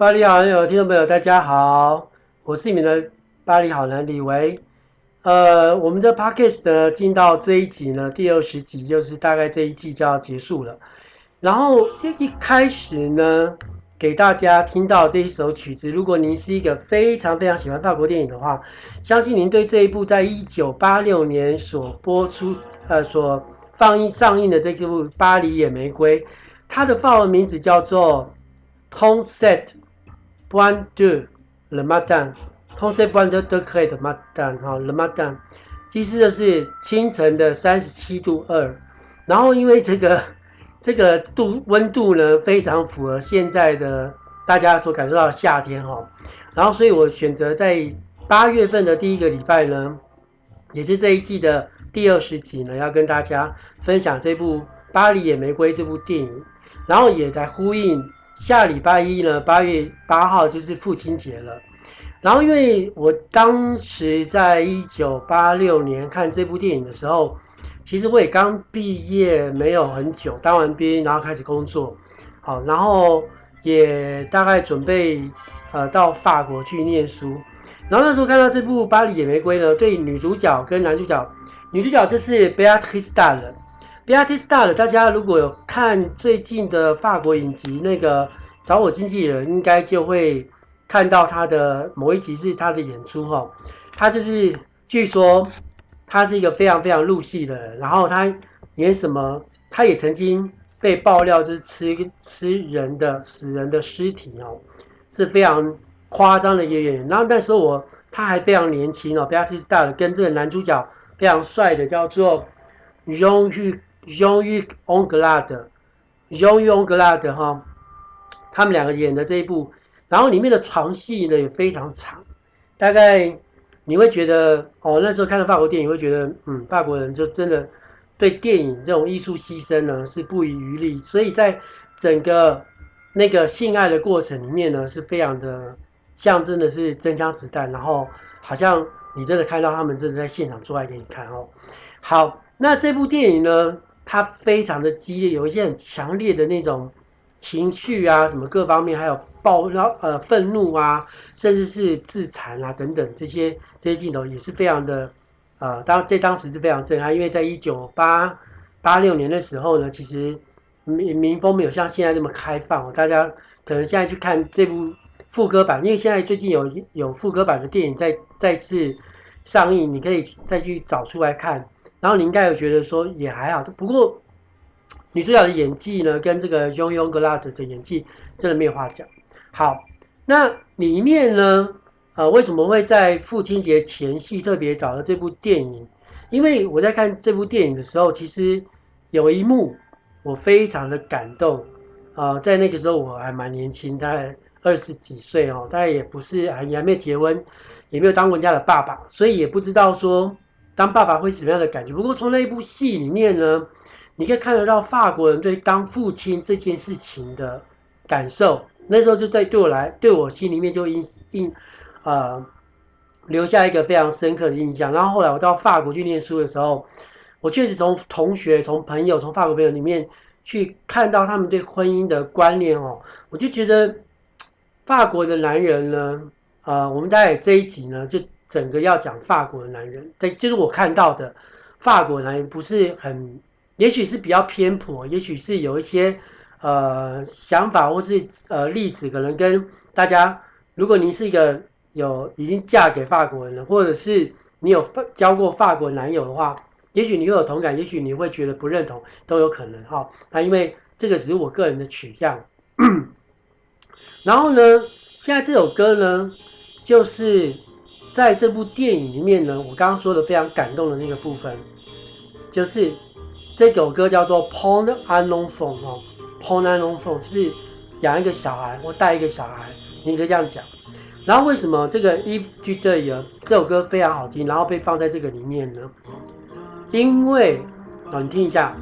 巴黎好男友，听众朋友，大家好，我是你们的巴黎好男李维。呃，我们的 podcast 呢，进到这一集呢，第二十集，就是大概这一季就要结束了。然后一一开始呢，给大家听到这一首曲子。如果您是一个非常非常喜欢法国电影的话，相信您对这一部在一九八六年所播出、呃所放映上映的这部《巴黎野玫瑰》，它的法文名字叫做 Tontset Points de le matin，通常 point de de c r e de matin，哈，le matin，其实就是清晨的三十七度二。然后因为这个 这个度温度呢，非常符合现在的大家所感受到的夏天哈。然后所以我选择在八月份的第一个礼拜呢，也是这一季的第二十集呢，要跟大家分享这部《巴黎野玫瑰》这部电影，然后也在呼应。下礼拜一呢，八月八号就是父亲节了。然后，因为我当时在一九八六年看这部电影的时候，其实我也刚毕业没有很久，当完兵然后开始工作，好，然后也大概准备呃到法国去念书。然后那时候看到这部《巴黎野玫瑰》呢，对女主角跟男主角，女主角就是 Béatrice Dalle。Béatrice Dalle，大家如果有看最近的法国影集，那个找我经纪人，应该就会看到他的某一集是他的演出哈。他就是据说他是一个非常非常入戏的人，然后他演什么，他也曾经被爆料就是吃吃人的死人的尸体哦，是非常夸张的一个演员。然后那时候我他还非常年轻哦，Béatrice Dalle 跟这个男主角非常帅的叫做荣誉 Jean-Hugues Anglade，Jean-Hugues Anglade 哈，他们两个演的这一部，然后里面的床戏呢也非常长，大概你会觉得哦，那时候看到法国电影会觉得，嗯，法国人就真的对电影这种艺术牺牲呢是不遗余力，所以在整个那个性爱的过程里面呢是非常的象征的是真枪实弹，然后好像你真的看到他们真的在现场做爱给你看哦。好，那这部电影呢？它非常的激烈，有一些很强烈的那种情绪啊，什么各方面，还有暴然呃愤怒啊，甚至是自残啊等等这些这些镜头也是非常的呃当在当时是非常震撼，因为在一九八八六年的时候呢，其实民民风没有像现在这么开放，大家可能现在去看这部副歌版，因为现在最近有有副歌版的电影在再次上映，你可以再去找出来看。然后你应该有觉得说也还好，不过女主角的演技呢，跟这个 Jean-Hugues Anglade 的演技真的没有话讲。好，那里面呢，呃，为什么会在父亲节前夕特别找了这部电影？因为我在看这部电影的时候，其实有一幕我非常的感动。啊、在那个时候我还蛮年轻，大概二十几岁哦，大概也不是还还没结婚，也没有当人家的爸爸，所以也不知道说。当爸爸会是什么样的感觉？不过从那一部戏里面呢，你可以看得到法国人对当父亲这件事情的感受。那时候就在对我来，对我心里面就印印，呃，留下一个非常深刻的印象。然后后来我到法国去念书的时候，我确实从同学、从朋友、从法国朋友里面去看到他们对婚姻的观念哦，我就觉得法国的男人呢，呃，我们大概这一集呢就。整个要讲法国的男人，在就是我看到的法国男人不是很，也许是比较偏颇，也许是有一些呃想法或是呃例子，可能跟大家，如果您是一个有已经嫁给法国人了，或者是你有交过法国男友的话，也许你会有同感，也许你会觉得不认同，都有可能哈。那因为这个只是我个人的取样。然后呢，现在这首歌呢，就是。在这部电影里面呢，我刚刚说的非常感动的那个部分，就是这首歌叫做《Prendre un enfant》哦，《Prendre un enfant》就是养一个小孩或带一个小孩，你可以这样讲。然后为什么这个《eg》这首歌非常好听，然后被放在这个里面呢？因为啊，你听一下。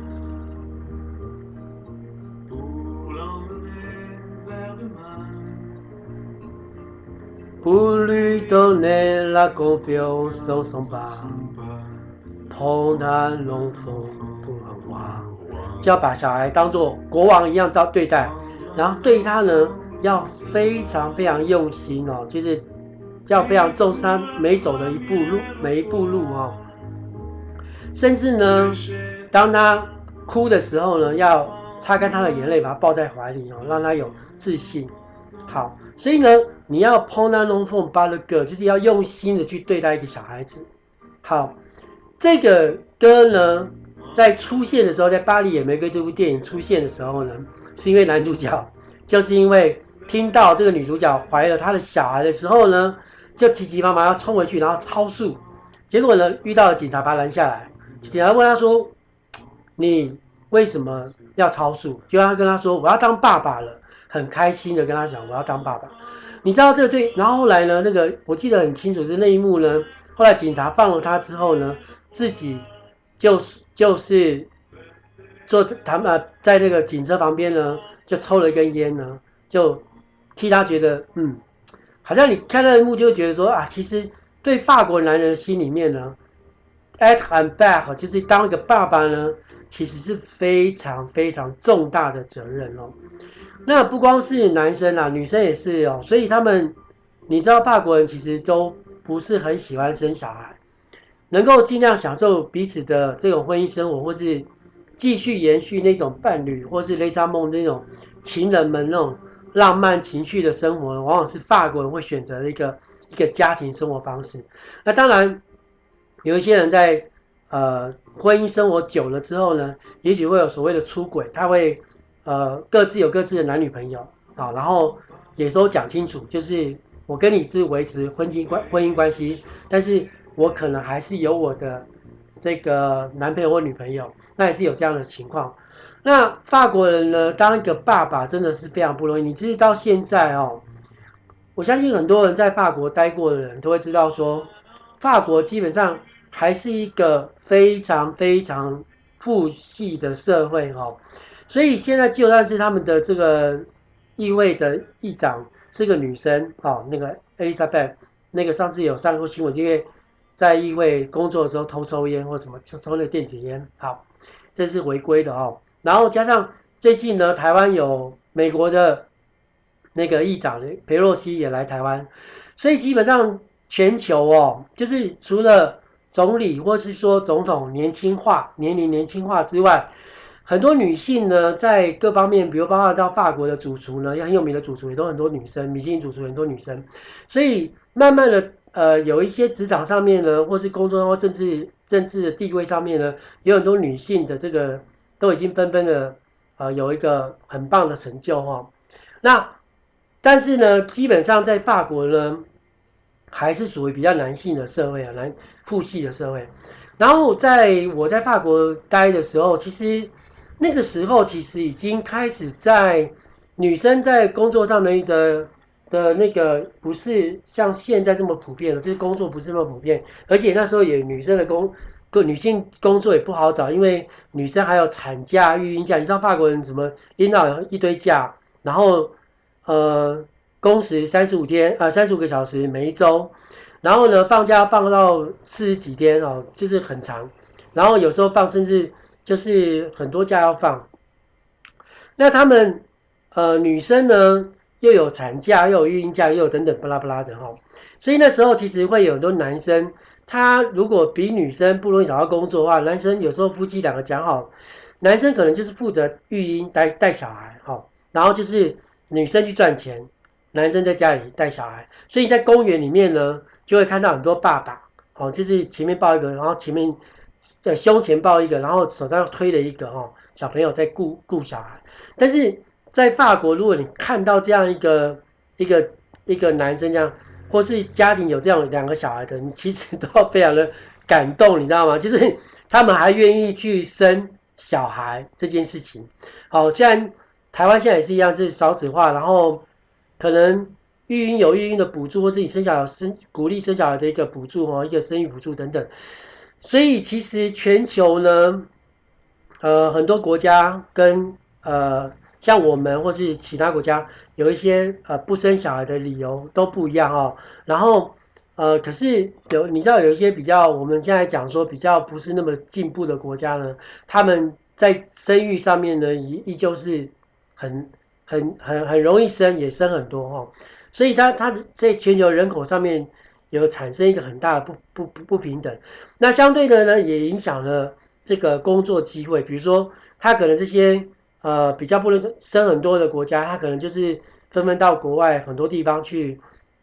就要把小孩当做国王一样照对待，然后对他呢要非常非常用心哦，就是要非常重视他每走的一步路，每一步路哦。甚至呢，当他哭的时候呢，要擦干他的眼泪，把他抱在怀里哦，让他有自信。好，所以呢，你要 prendre un enfant par le cœur，就是要用心的去对待一个小孩子。好，这个歌呢，在出现的时候，在《巴黎野玫瑰》这部电影出现的时候呢，是因为男主角就是因为听到这个女主角怀了他的小孩的时候呢，就急急忙忙要冲回去，然后超速，结果呢，遇到了警察，把他拦下来。警察问他说：“你为什么要超速？”就让他跟他说：“我要当爸爸了。”很开心的跟他讲：“我要当爸爸。”你知道这对？然后后来呢，那个我记得很清楚是那一幕呢。后来警察放了他之后呢，自己就是就是坐他们在那个警车旁边呢，就抽了一根烟呢，就替他觉得嗯，好像你看那一幕就会觉得说啊，其实对法国男人心里面呢。，at and back，就是当一个爸爸呢，其实是非常非常重大的责任哦。那不光是男生啦，女生也是哦。所以他们，你知道，法国人其实都不是很喜欢生小孩，能够尽量享受彼此的这种婚姻生活，或是继续延续那种伴侣，或是雷扎梦那种情人们那种浪漫情绪的生活，往往是法国人会选择的一个一个家庭生活方式。那当然。有一些人在呃婚姻生活久了之后呢，也许会有所谓的出轨，他会呃各自有各自的男女朋友啊，然后也都讲清楚，就是我跟你是维持婚姻关婚姻关系，但是我可能还是有我的这个男朋友或女朋友，那也是有这样的情况。那法国人呢，当一个爸爸真的是非常不容易。你知道到现在哦，我相信很多人在法国待过的人都会知道说，法国基本上。还是一个非常非常父系的社会哦，所以现在就算是他们的这个意味着议长是个女生哦，那个 Elizabeth，那个上次有上过新闻，因为在议会工作的时候偷抽烟或什么抽抽那个电子烟，好，这是违规的哦。然后加上最近呢，台湾有美国的那个议长佩洛西也来台湾，所以基本上全球哦，就是除了总理或是说总统年轻化，年龄年轻化之外，很多女性呢，在各方面，比如包括到法国的主厨呢，也很有名的主厨也都很多女生，米其林主厨很多女生，所以慢慢的，呃，有一些职场上面呢，或是工作或政治政治的地位上面呢，有很多女性的这个都已经纷纷的，呃，有一个很棒的成就哈。那但是呢，基本上在法国呢。还是属于比较男性的社会啊，男父系的社会。然后在我在法国待的时候，其实那个时候其实已经开始在女生在工作上的的的那个不是像现在这么普遍了，就是工作不是那么普遍，而且那时候也女生的工个女性工作也不好找，因为女生还有产假、育婴假，你知道法国人怎么拎到一堆假，然后呃。工时三十五天啊，三十五个小时每一周，然后呢，放假放到四十几天哦，就是很长，然后有时候放甚至就是很多假要放。那他们呃女生呢又有产假又有育婴假又有等等巴拉巴拉的哈，所以那时候其实会有很多男生，他如果比女生不容易找到工作的话，男生有时候夫妻两个讲好，男生可能就是负责育婴带带小孩哈，然后就是女生去赚钱。男生在家里带小孩，所以在公园里面呢，就会看到很多爸爸，哦，就是前面抱一个，然后前面在胸前抱一个，然后手上推了一个哦，小朋友在顾顾小孩。但是在法国，如果你看到这样一个一个一个男生这样，或是家庭有这样两个小孩的，你其实都非常的感动，你知道吗？就是他们还愿意去生小孩这件事情。好，虽然台湾现在也是一样，是少子化，然后。可能育婴有育婴的补助，或自己生小孩生鼓励生小孩的一个补助哦，一个生育补助等等。所以其实全球呢，呃，很多国家跟呃像我们或是其他国家有一些呃不生小孩的理由都不一样哦。然后呃，可是有你知道有一些比较我们现在讲说比较不是那么进步的国家呢，他们在生育上面呢依依旧是很。很很很容易生，也生很多哦，所以它它在全球人口上面有产生一个很大的不不不不平等。那相对的呢，也影响了这个工作机会，比如说他可能这些呃比较不能生很多的国家，他可能就是纷纷到国外很多地方去。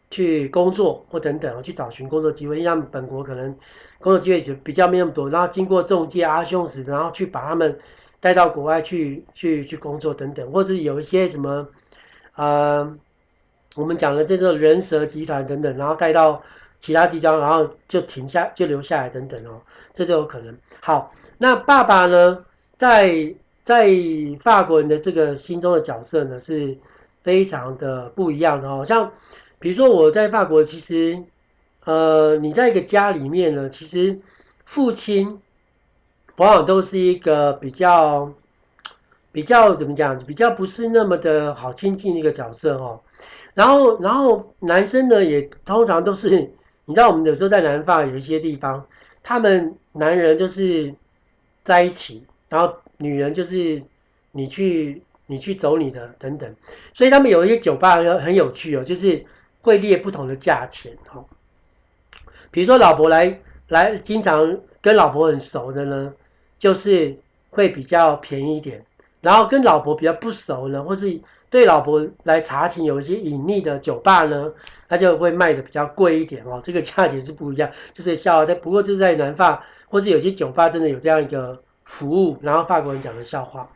去工作或等等，去找寻工作机会，让本国可能工作机会就比较没那么多，然后经过中介阿兄子，然后去把他们带到国外去去去工作等等，或者有一些什么，呃，我们讲的这个人蛇集团等等，然后带到其他地方，然后就停下就留下来等等哦，这就有可能。好，那爸爸呢，在在法国人的这个心中的角色呢，是非常的不一样的哦，像。比如说我在法国，其实，呃，你在一个家里面呢，其实父亲往往都是一个比较比较怎么讲，比较不是那么的好亲近的一个角色哦。然后，然后男生呢，也通常都是，你知道，我们有时候在南方有一些地方，他们男人就是在一起，然后女人就是你去你去走你的等等，所以他们有一些酒吧很有趣哦，就是。会列不同的价钱，哦，比如说老婆来来，经常跟老婆很熟的呢，就是会比较便宜一点；然后跟老婆比较不熟呢，或是对老婆来查寝有一些隐匿的酒吧呢，那就会卖的比较贵一点哦。这个价钱是不一样，就是笑话。不过就是在南法，或是有些酒吧真的有这样一个服务，然后法国人讲的笑话。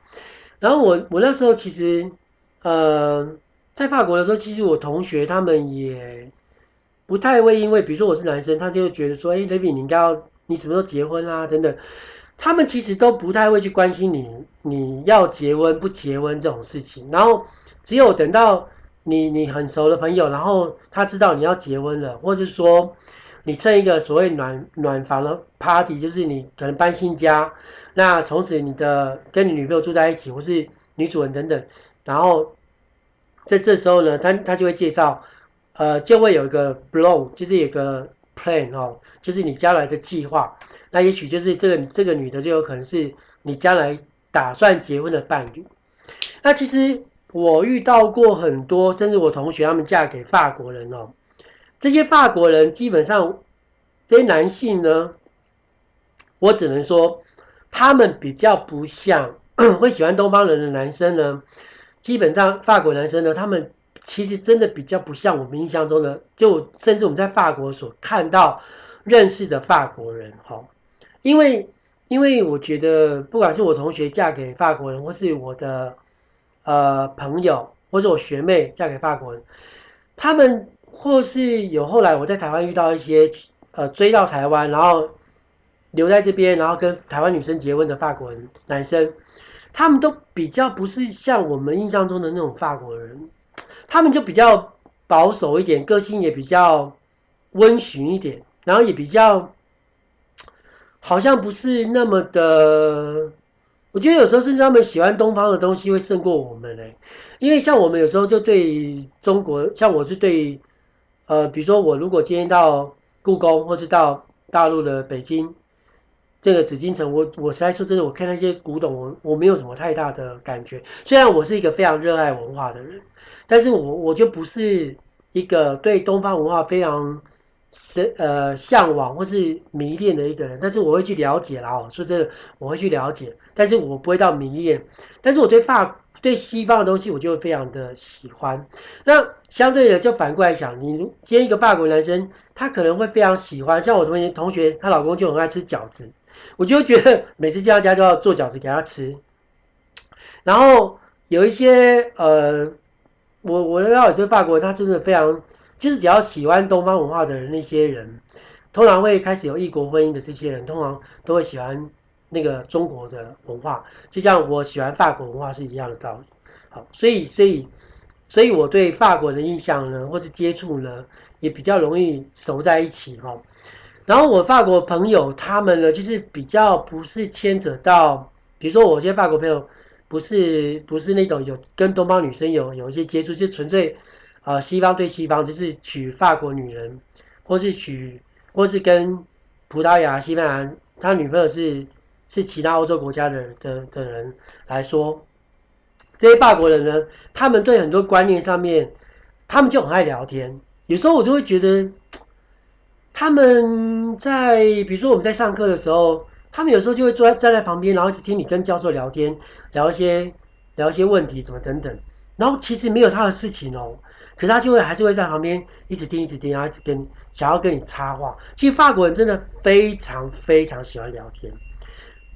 然后我我那时候其实，呃。在法国的时候，其实我同学他们也不太会，因为比如说我是男生，他就觉得说：“哎，David，你应该要你什么时候结婚啊？”等等，他们其实都不太会去关心你你要结婚不结婚这种事情。然后只有等到你你很熟的朋友，然后他知道你要结婚了，或者说你趁一个所谓暖暖房的 party，就是你可能搬新家，那从此你的跟你女朋友住在一起，或是女主人等等，然后。在这时候呢，他他就会介绍，呃，就会有一个 blow，就是有个 plan 哦，就是你将来的计划。那也许就是这个这个女的就有可能是你将来打算结婚的伴侣。那其实我遇到过很多，甚至我同学他们嫁给法国人哦，这些法国人基本上这些男性呢，我只能说他们比较不像 会喜欢东方人的男生呢。基本上，法国男生呢，他们其实真的比较不像我们印象中的，就甚至我们在法国所看到、认识的法国人，哈，因为因为我觉得，不管是我同学嫁给法国人，或是我的呃朋友，或是我学妹嫁给法国人，他们或是有后来我在台湾遇到一些呃追到台湾，然后留在这边，然后跟台湾女生结婚的法国人男生。他们都比较不是像我们印象中的那种法国人，他们就比较保守一点，个性也比较温驯一点，然后也比较好像不是那么的。我觉得有时候甚至他们喜欢东方的东西会胜过我们嘞，因为像我们有时候就对中国，像我是对呃，比如说我如果今天到故宫或是到大陆的北京。这个紫禁城，我我实在说真的，我看那些古董，我我没有什么太大的感觉。虽然我是一个非常热爱文化的人，但是我我就不是一个对东方文化非常深呃向往或是迷恋的一个人。但是我会去了解啦，哦，说真的，我会去了解，但是我不会到迷恋。但是我对法对西方的东西，我就非常的喜欢。那相对的，就反过来讲，你今天一个法国男生，他可能会非常喜欢，像我同学同学，她老公就很爱吃饺子。我就觉得 每次见到家就要做饺子给他吃，然后有一些呃，我我要有些法国人，他真的非常，就是只要喜欢东方文化的人，那些人通常会开始有异国婚姻的这些人，通常都会喜欢那个中国的文化，就像我喜欢法国文化是一样的道理。好，所以所以所以我对法国的印象呢，或是接触呢，也比较容易熟在一起哈。然后我法国朋友他们呢，就是比较不是牵扯到，比如说我这些法国朋友，不是不是那种有跟东方女生有有一些接触，就纯粹，呃，西方对西方，就是娶法国女人，或是娶，或是跟葡萄牙、西班牙，他女朋友是是其他欧洲国家的的的人来说，这些法国人呢，他们对很多观念上面，他们就很爱聊天。有时候我就会觉得，他们在比如说我们在上课的时候，他们有时候就会坐在站在旁边，然后一直听你跟教授聊天，聊一些聊一些问题，什么等等。然后其实没有他的事情哦，可是他就会还是会在旁边一直听，一直听，然后一直跟想要跟你插话。其实法国人真的非常非常喜欢聊天，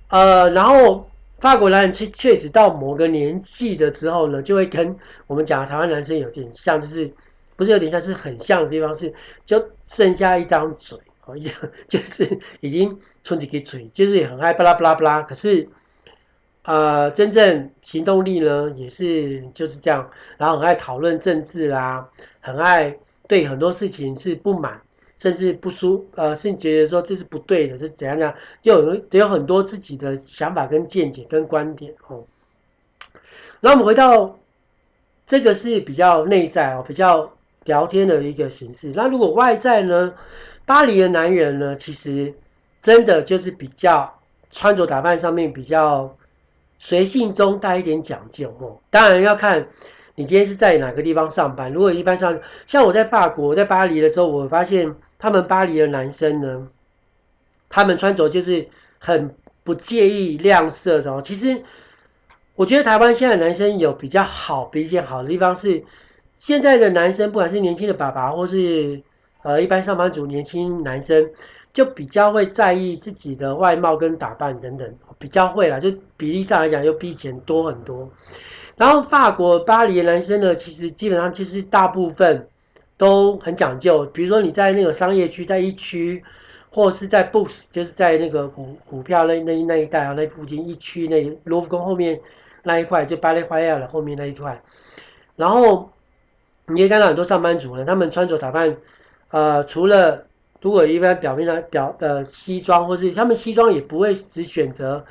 呃，然后。法国男人确确实到某个年纪的时候呢，就会跟我们讲台湾男生有点像，就是不是有点像，是很像的地方是，就剩下一张嘴 哦，一 就是已经充几个嘴，就是也很爱巴拉巴拉巴拉。可是，呃，真正行动力呢，也是就是这样，然后很爱讨论政治啦，很爱对很多事情是不满。甚至不舒，呃，甚至觉得说这是不对的，是怎样样，就有有很多自己的想法跟见解跟观点哦。那我们回到这个是比较内在哦，比较聊天的一个形式。那如果外在呢，巴黎的男人呢，其实真的就是比较穿着打扮上面比较随性中带一点讲究哦。当然要看。你今天是在哪个地方上班？如果一般上，像我在法国，在巴黎的时候，我发现他们巴黎的男生呢，他们穿着就是很不介意亮色的哦。其实，我觉得台湾现在男生有比较好、比较好的地方是，现在的男生不管是年轻的爸爸，或是呃一般上班族年轻男生，就比较会在意自己的外貌跟打扮等等，比较会啦，就比例上来讲，又比以前多很多。然后法国巴黎的男生呢，其实基本上其实大部分都很讲究。比如说你在那个商业区，在一区，或是在 books，就是在那个股股票那那那一带啊，那附近一区那罗浮宫后面那一块，就巴黎花园的后面那一块。然后你可以看到很多上班族呢，他们穿着打扮，呃，除了如果一般表面上表呃西装，或是他们西装也不会只选择。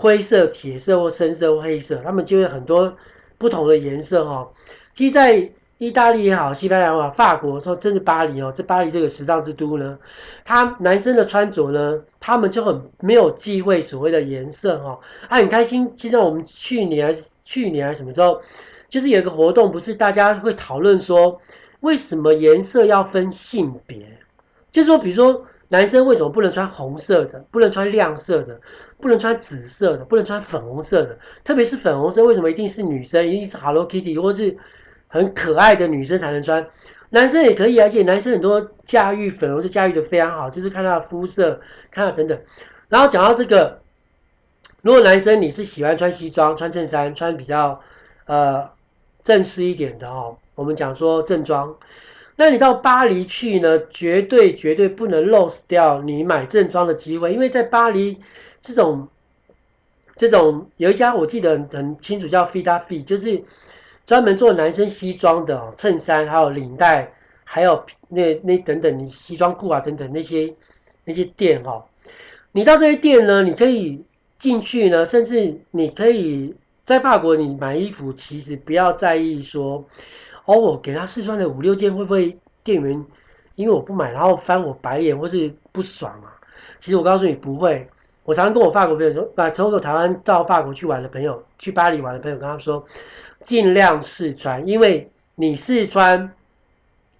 灰色、铁色或深色或黑色，他们就会很多不同的颜色哦。其实，在意大利也好，西班牙也好，法国说，甚至巴黎哦，这巴黎这个时尚之都呢，他男生的穿着呢，他们就很没有忌讳所谓的颜色哦。啊，很开心。其实我们去年去年还是什么时候，就是有一个活动，不是大家会讨论说，为什么颜色要分性别？就是说，比如说男生为什么不能穿红色的，不能穿亮色的？不能穿紫色的，不能穿粉红色的，特别是粉红色，为什么一定是女生，一定是 Hello Kitty 或是很可爱的女生才能穿？男生也可以，而且男生很多驾驭粉红色驾驭的非常好，就是看他的肤色，看他等等。然后讲到这个，如果男生你是喜欢穿西装、穿衬衫、穿比较呃正式一点的哦，我们讲说正装，那你到巴黎去呢，绝对绝对不能 lose 掉你买正装的机会，因为在巴黎。这种这种有一家我记得很清楚，叫 Fila Fi，就是专门做男生西装的哦，衬衫还有领带，还有那那等等你西装裤啊等等那些那些店哦。你到这些店呢，你可以进去呢，甚至你可以在法国你买衣服，其实不要在意说哦，我给他试穿了五六件，会不会店员因为我不买，然后翻我白眼或是不爽啊？其实我告诉你不会。我常常跟我法国朋友说，把从我台湾到法国去玩的朋友，去巴黎玩的朋友，跟他说，尽量试穿，因为你试穿，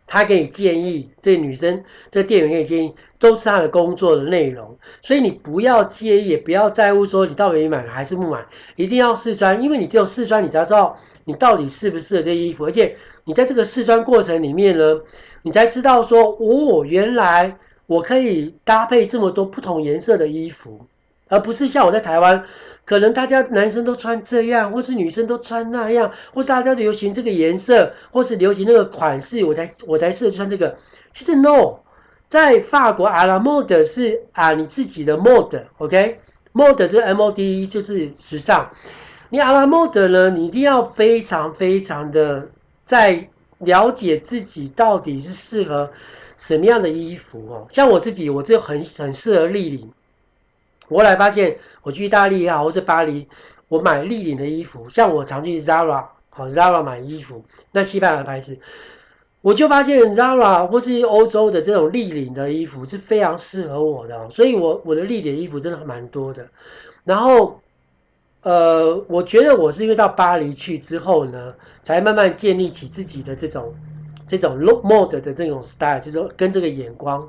他给你建议，这女生这店员给你建议，都是他的工作的内容，所以你不要介意，也不要在乎说你到底买还是不买，一定要试穿，因为你只有试穿，你才知道你到底适不适合这衣服，而且你在这个试穿过程里面呢，你才知道说，哦，原来我可以搭配这么多不同颜色的衣服。而不是像我在台湾，可能大家男生都穿这样，或是女生都穿那样，或是大家流行这个颜色，或是流行那个款式，我才我才适合穿这个。其实 no，在法国阿拉莫德是啊你自己的 mode，OK？mode 这个 M O D E 就是时尚。你阿拉莫德呢，你一定要非常非常的在了解自己到底是适合什么样的衣服哦。像我自己，我就很很适合立领。我后来发现，我去意大利也好，或者巴黎，我买立领的衣服，像我常去 Zara，好 Zara 买衣服，那西班牙的牌子，我就发现 Zara 或是欧洲的这种立领的衣服是非常适合我的，所以我我的立领衣服真的蛮多的。然后呃，我觉得我是因为到巴黎去之后呢，才慢慢建立起自己的这种这种 look mode 的这种 style，就是说跟这个眼光。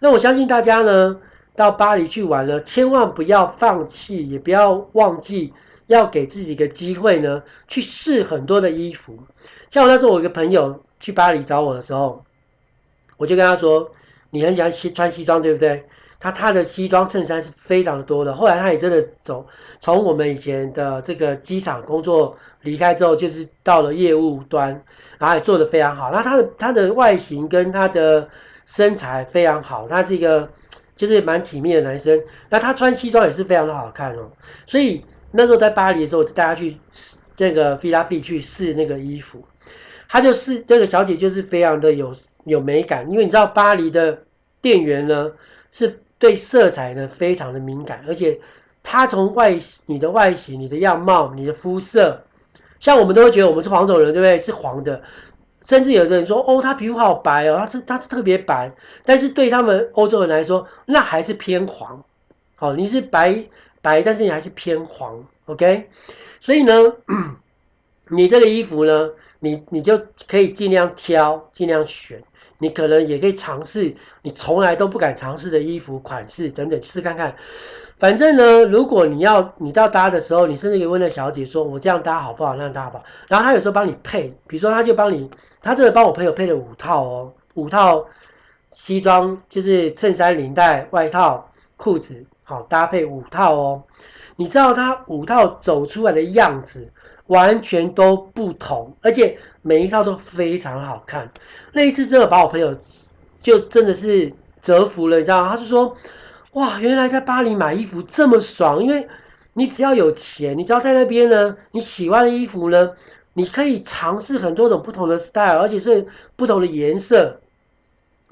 那我相信大家呢，到巴黎去玩了，千万不要放弃，也不要忘记要给自己一个机会呢，去试很多的衣服。像我那时候，我一个朋友去巴黎找我的时候，我就跟他说：“你很喜欢西穿西装，对不对？”他他的西装衬衫是非常的多的。后来他也真的走，从我们以前的这个机场工作离开之后，就是到了业务端，然后也做得非常好。那他的他的外形跟他的身材非常好，他是一个就是蛮体面的男生。那他穿西装也是非常的好看哦。所以那时候在巴黎的时候，我就带他去这个 Villa B 去试那个衣服，他就是这个小姐就是非常的有有美感，因为你知道巴黎的店员呢是。对色彩呢非常的敏感，而且她从外你的外形、你的样貌、你的肤色，像我们都会觉得我们是黄种人，对不对？是黄的，甚至有的人说哦，她皮肤好白哦，她是他是特别白，但是对他们欧洲人来说，那还是偏黄。好，你是白白，但是你还是偏黄，OK？所以呢，你这个衣服呢，你你就可以尽量挑，尽量选。你可能也可以尝试你从来都不敢尝试的衣服款式等等，试看看。反正呢，如果你要你到搭的时候，你甚至可以问那小姐说：“我这样搭好不好？那样搭好不好？”然后她有时候帮你配，比如说她就帮你，她这个帮我朋友配了五套哦，五套西装就是衬衫、领带、外套、裤子，好搭配五套哦。你知道他五套走出来的样子，完全都不同，而且每一套都非常好看。那一次真的把我朋友就真的是折服了，你知道吗？他就说：“哇，原来在巴黎买衣服这么爽！因为你只要有钱，你只要在那边呢，你喜欢的衣服呢，你可以尝试很多种不同的 style，而且是不同的颜色、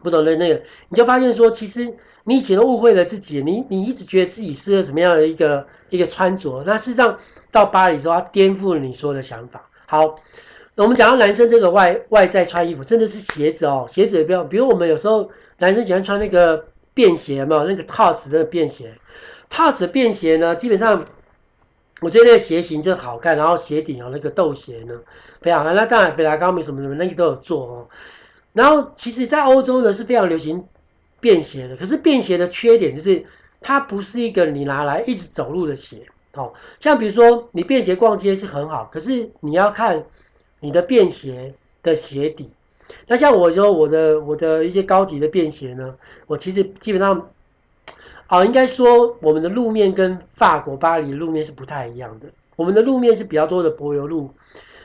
不同的那个，你就发现说，其实你以前都误会了自己，你你一直觉得自己是个什么样的一个一个穿着，那事实上。”到巴黎之后，他颠覆了你说的想法。好，我们讲到男生这个外外在穿衣服，甚至是鞋子哦，鞋子也不要。比如我们有时候男生喜欢穿那个便鞋嘛，那个 Tots 的便鞋，Tots 的便鞋呢，基本上我觉得那个鞋型就好看，然后鞋底哦那个豆鞋呢非常好。那当然，贝拉高米什么什么那个都有做哦。然后其实，在欧洲呢是非常流行便鞋的，可是便鞋的缺点就是它不是一个你拿来一直走路的鞋。哦，像比如说你便鞋逛街是很好，可是你要看你的便鞋的鞋底。那像我说我的我的一些高级的便鞋呢，我其实基本上，啊，应该说我们的路面跟法国巴黎路面是不太一样的。我们的路面是比较多的柏油路，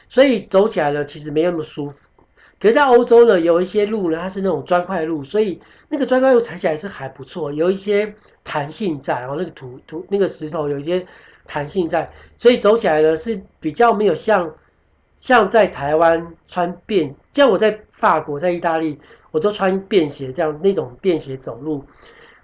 所以走起来呢其实没那么舒服。可是在欧洲呢，有一些路呢它是那种砖块路，所以那个砖块路踩起来是还不错，有一些弹性在，然后那个土土那个石头有一些。弹性在，所以走起来呢是比较没有像像在台湾穿便，像我在法国、在意大利，我都穿便鞋这样那种便鞋走路，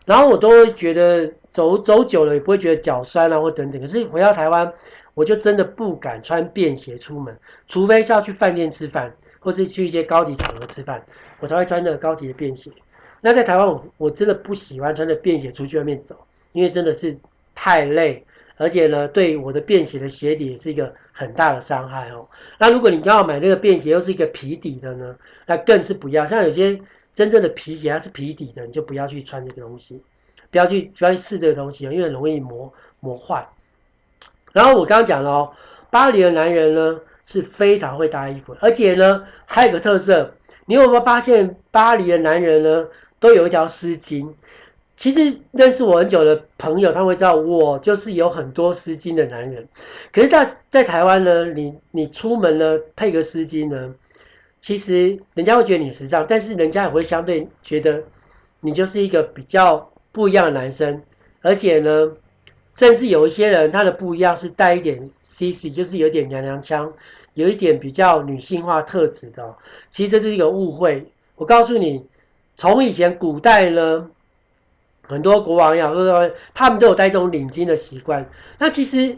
然后我都会觉得走走久了也不会觉得脚酸啊或等等。可是回到台湾，我就真的不敢穿便鞋出门，除非是要去饭店吃饭，或是去一些高级场合吃饭，我才会穿那个高级的便鞋。那在台湾，我我真的不喜欢穿着便鞋出去外面走，因为真的是太累。而且呢，对我的便鞋的鞋底也是一个很大的伤害哦。那如果你刚好买那个便鞋又是一个皮底的呢，那更是不要。像有些真正的皮鞋它是皮底的，你就不要去穿这个东西，不要去不要去试这个东西，因为容易磨磨坏。然后我刚刚讲了哦，巴黎的男人呢是非常会搭衣服，而且呢还有个特色，你有没有发现巴黎的男人呢都有一条丝巾？其实认识我很久的朋友，他会知道我就是有很多丝巾的男人。可是在，在台湾呢，你你出门呢配个丝巾呢，其实人家会觉得你时尚，但是人家也会相对觉得你就是一个比较不一样的男生。而且呢，甚至有一些人他的不一样是带一点 CC，就是有点娘娘腔，有一点比较女性化特质的。其实这是一个误会。我告诉你，从以前古代呢。很多国王呀，说他们都有戴这种领巾的习惯。那其实，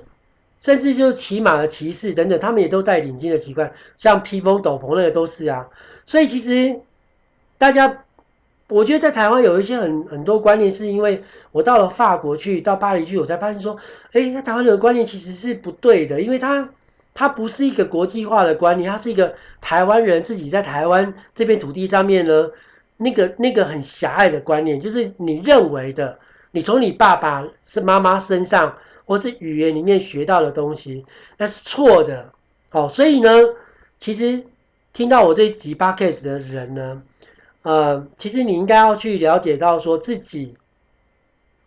甚至就是骑马的骑士等等，他们也都戴领巾的习惯。像披风斗篷那个都是啊。所以其实大家我觉得在台湾有一些很很多观念，是因为我到了法国去，到巴黎去，我才发现说，哎，那台湾人的观念其实是不对的，因为它它不是一个国际化的观念，它是一个台湾人自己在台湾这片土地上面呢，那个那个很狭隘的观念，就是你认为的，你从你爸爸是妈妈身上或是语言里面学到的东西，那是错的。好，所以呢，其实听到我这一集 podcast 的人呢。呃，其实你应该要去了解到，说自己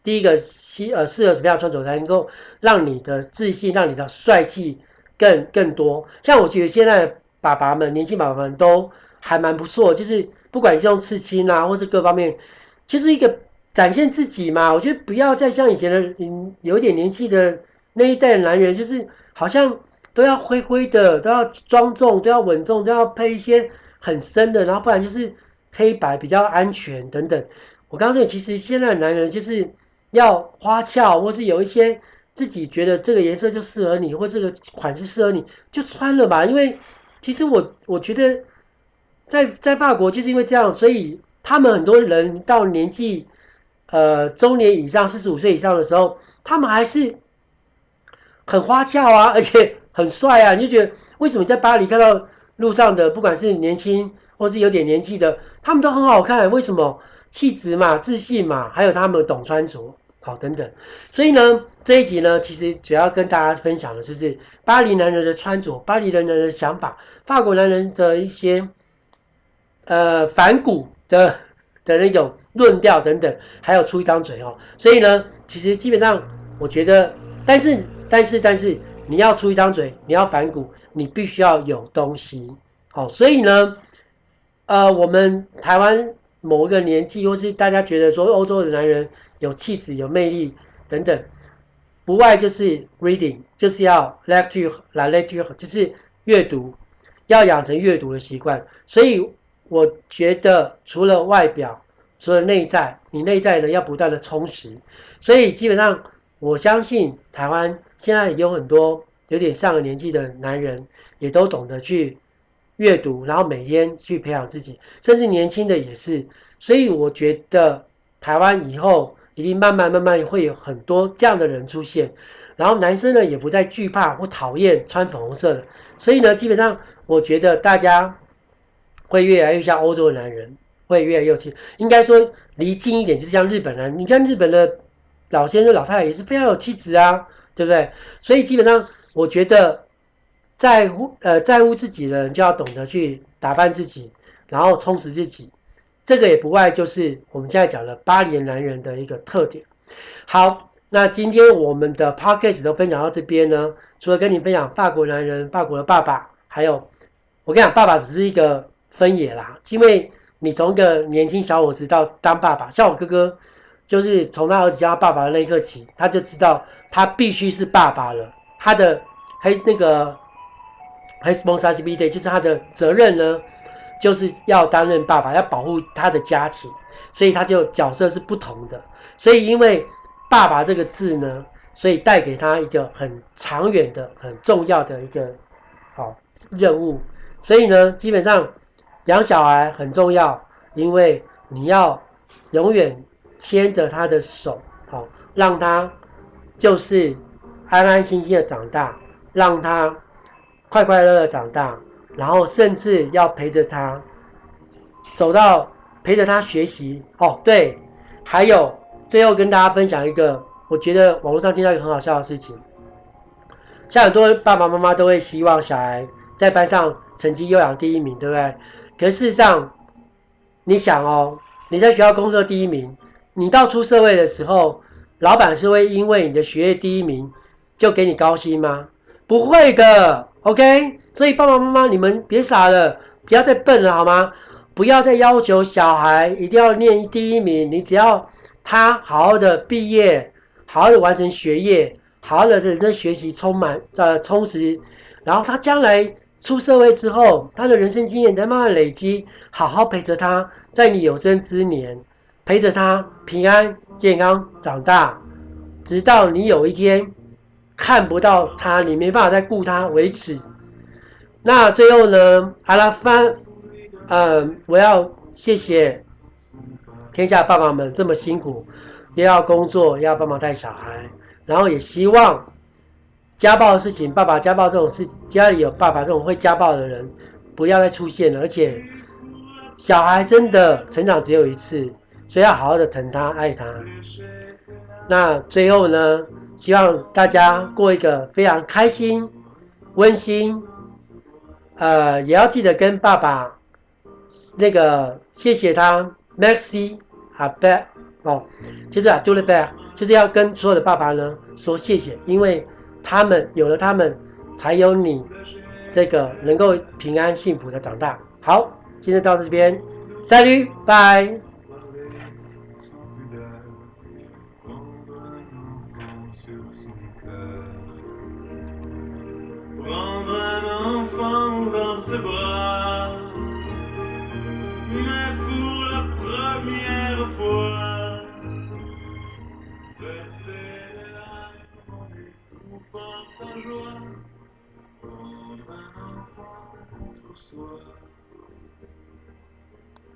第一个适呃适合什么样穿着才能够让你的自信，让你的帅气更更多。像我觉得现在爸爸们，年轻爸爸们都还蛮不错，就是不管是用刺青啊，或是各方面，就是一个展现自己嘛。我觉得不要再像以前的嗯有点年纪的那一代的男人，就是好像都要灰灰的，都要庄重，都要稳重，都要配一些很深的，然后不然就是。黑白比较安全等等，我刚刚说，其实现在的男人就是要花俏，或是有一些自己觉得这个颜色就适合你，或这个款式适合你，就穿了吧。因为其实我我觉得在在法国就是因为这样，所以他们很多人到年纪呃中年以上，四十五岁以上的时候，他们还是很花俏啊，而且很帅啊。你就觉得为什么在巴黎看到路上的，不管是年轻或是有点年纪的。他们都很好看，为什么？气质嘛，自信嘛，还有他们懂穿着，好等等。所以呢，这一集呢，其实主要跟大家分享的就是巴黎男人的穿着，巴黎男人的想法，法国男人的一些呃反骨的的那种论调等等，还有出一张嘴哦。所以呢，其实基本上我觉得，但是但是但是你要出一张嘴，你要反骨，你必须要有东西。好，所以呢。呃，我们台湾某一个年纪，或是大家觉得说欧洲的男人有气质、有魅力等等，不外就是 reading，就是要 lecture 来 lecture，就是阅读，要养成阅读的习惯。所以我觉得，除了外表，除了内在，你内在呢要不断的充实。所以基本上，我相信台湾现在有很多有点上了年纪的男人，也都懂得去。阅读，然后每天去培养自己，甚至年轻的也是。所以我觉得台湾以后一定慢慢慢慢会有很多这样的人出现。然后男生呢也不再惧怕或讨厌穿粉红色的。所以呢，基本上我觉得大家会越来越像欧洲的男人，会越来越有气。应该说离近一点，就是像日本人。你看日本的老先生、老太太也是非常有气质啊，对不对？所以基本上我觉得。在乎呃在乎自己的人就要懂得去打扮自己，然后充实自己，这个也不外就是我们现在讲的巴黎男人的一个特点。好，那今天我们的 podcast 都分享到这边呢，除了跟你分享法国男人、法国的爸爸，还有我跟你讲，爸爸只是一个分野啦，因为你从一个年轻小伙子到当爸爸，像我哥哥，就是从他儿子叫他爸爸的那一刻起，他就知道他必须是爸爸了，他的还那个。responsibility 就是他的责任呢，就是要担任爸爸，要保护他的家庭，所以他就角色是不同的。所以因为爸爸这个字呢，所以带给他一个很长远的、很重要的一个好任务。所以呢，基本上养小孩很重要，因为你要永远牵着他的手，好让他就是安安心心的长大，让他。快快乐乐长大，然后甚至要陪着他走到陪着他学习哦。对，还有最后跟大家分享一个，我觉得网络上听到一个很好笑的事情，像很多爸爸妈妈都会希望小孩在班上成绩优良第一名，对不对？可事实上，你想哦，你在学校工作第一名，你到出社会的时候，老板是会因为你的学业第一名就给你高薪吗？不会的。OK，所以爸爸妈妈，你们别傻了，不要再笨了，好吗？不要再要求小孩一定要念第一名，你只要他好好的毕业，好好的完成学业，好好的认真学习，充满呃充实，然后他将来出社会之后，他的人生经验在慢慢累积，好好陪着他，在你有生之年陪着他平安健康长大，直到你有一天。看不到他，你没办法再顾他为止。那最后呢？阿拉翻，嗯，我要谢谢天下爸爸们这么辛苦，又要工作，又要帮忙带小孩，然后也希望家暴的事情，爸爸家暴这种事，家里有爸爸这种会家暴的人，不要再出现了。而且小孩真的成长只有一次，所以要好好的疼他、爱他。那最后呢，希望大家过一个非常开心、温馨，呃，也要记得跟爸爸那个谢谢他，Merci à papa 哦，就是啊，tout le père，就是要跟所有的爸爸呢说谢谢，因为他们有了他们才有你这个能够平安幸福的长大。好今天到这边三驴拜。Parfois sa joie, comme un enfant pour soi.